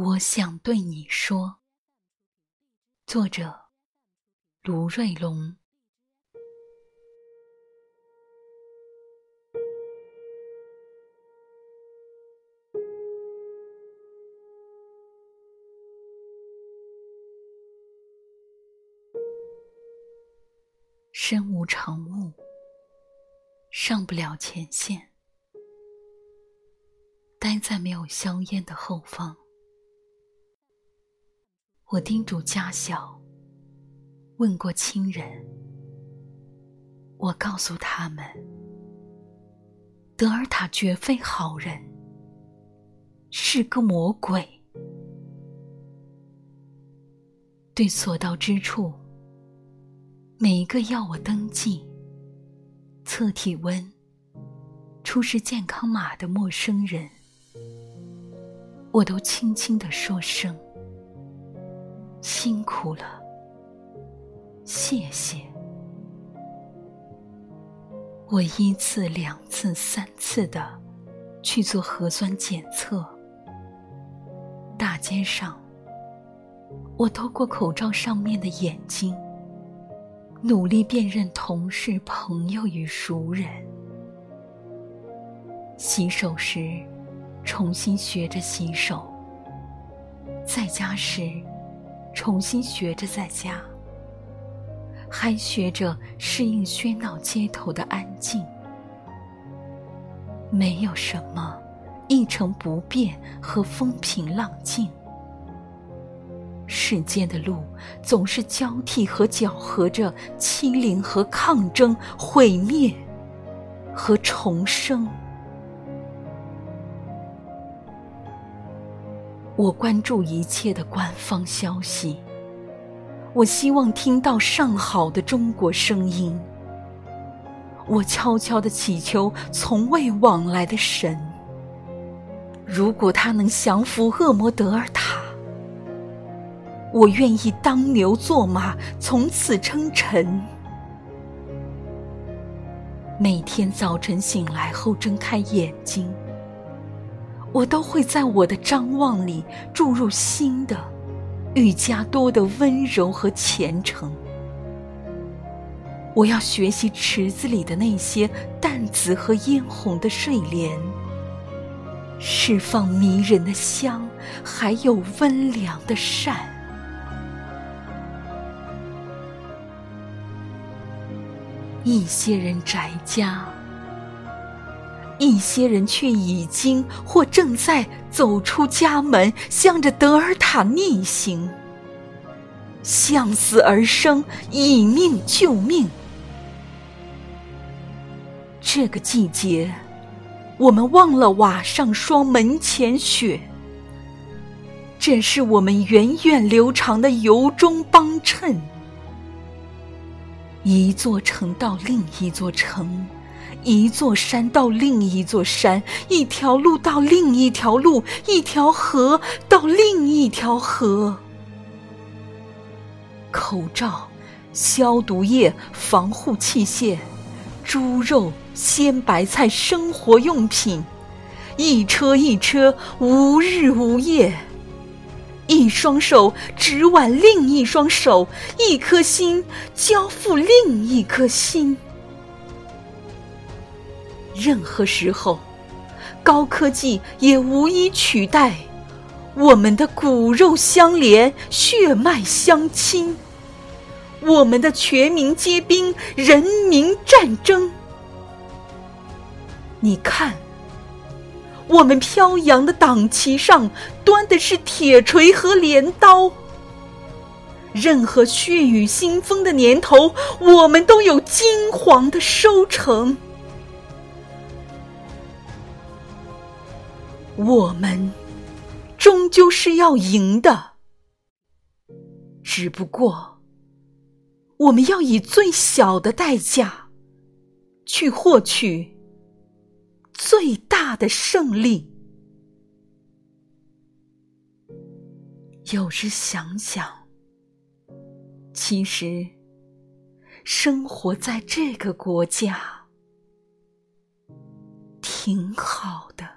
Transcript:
我想对你说。作者：卢瑞龙。身无长物，上不了前线，待在没有硝烟的后方。我叮嘱家小，问过亲人，我告诉他们，德尔塔绝非好人，是个魔鬼。对所到之处。每一个要我登记、测体温、出示健康码的陌生人，我都轻轻的说声：“辛苦了，谢谢。”我一次、两次、三次的去做核酸检测，大街上，我透过口罩上面的眼睛。努力辨认同事、朋友与熟人。洗手时，重新学着洗手；在家时，重新学着在家，还学着适应喧闹街头的安静。没有什么一成不变和风平浪静。世间的路总是交替和搅合着欺凌和抗争、毁灭和重生。我关注一切的官方消息，我希望听到上好的中国声音。我悄悄的祈求从未往来的神，如果他能降服恶魔德尔塔。我愿意当牛做马，从此称臣。每天早晨醒来后睁开眼睛，我都会在我的张望里注入新的、愈加多的温柔和虔诚。我要学习池子里的那些淡紫和嫣红的睡莲，释放迷人的香，还有温凉的善。一些人宅家，一些人却已经或正在走出家门，向着德尔塔逆行，向死而生，以命救命。这个季节，我们忘了瓦上霜，门前雪。这是我们源远流长的由衷帮衬。一座城到另一座城，一座山到另一座山，一条路到另一条路，一条河到另一条河。口罩、消毒液、防护器械、猪肉、鲜白菜、生活用品，一车一车，无日无夜。一双手指挽另一双手，一颗心交付另一颗心。任何时候，高科技也无一取代我们的骨肉相连、血脉相亲，我们的全民皆兵、人民战争。你看。我们飘扬的党旗上端的是铁锤和镰刀。任何血雨腥风的年头，我们都有金黄的收成。我们终究是要赢的，只不过我们要以最小的代价去获取。最大的胜利。有时想想，其实生活在这个国家挺好的。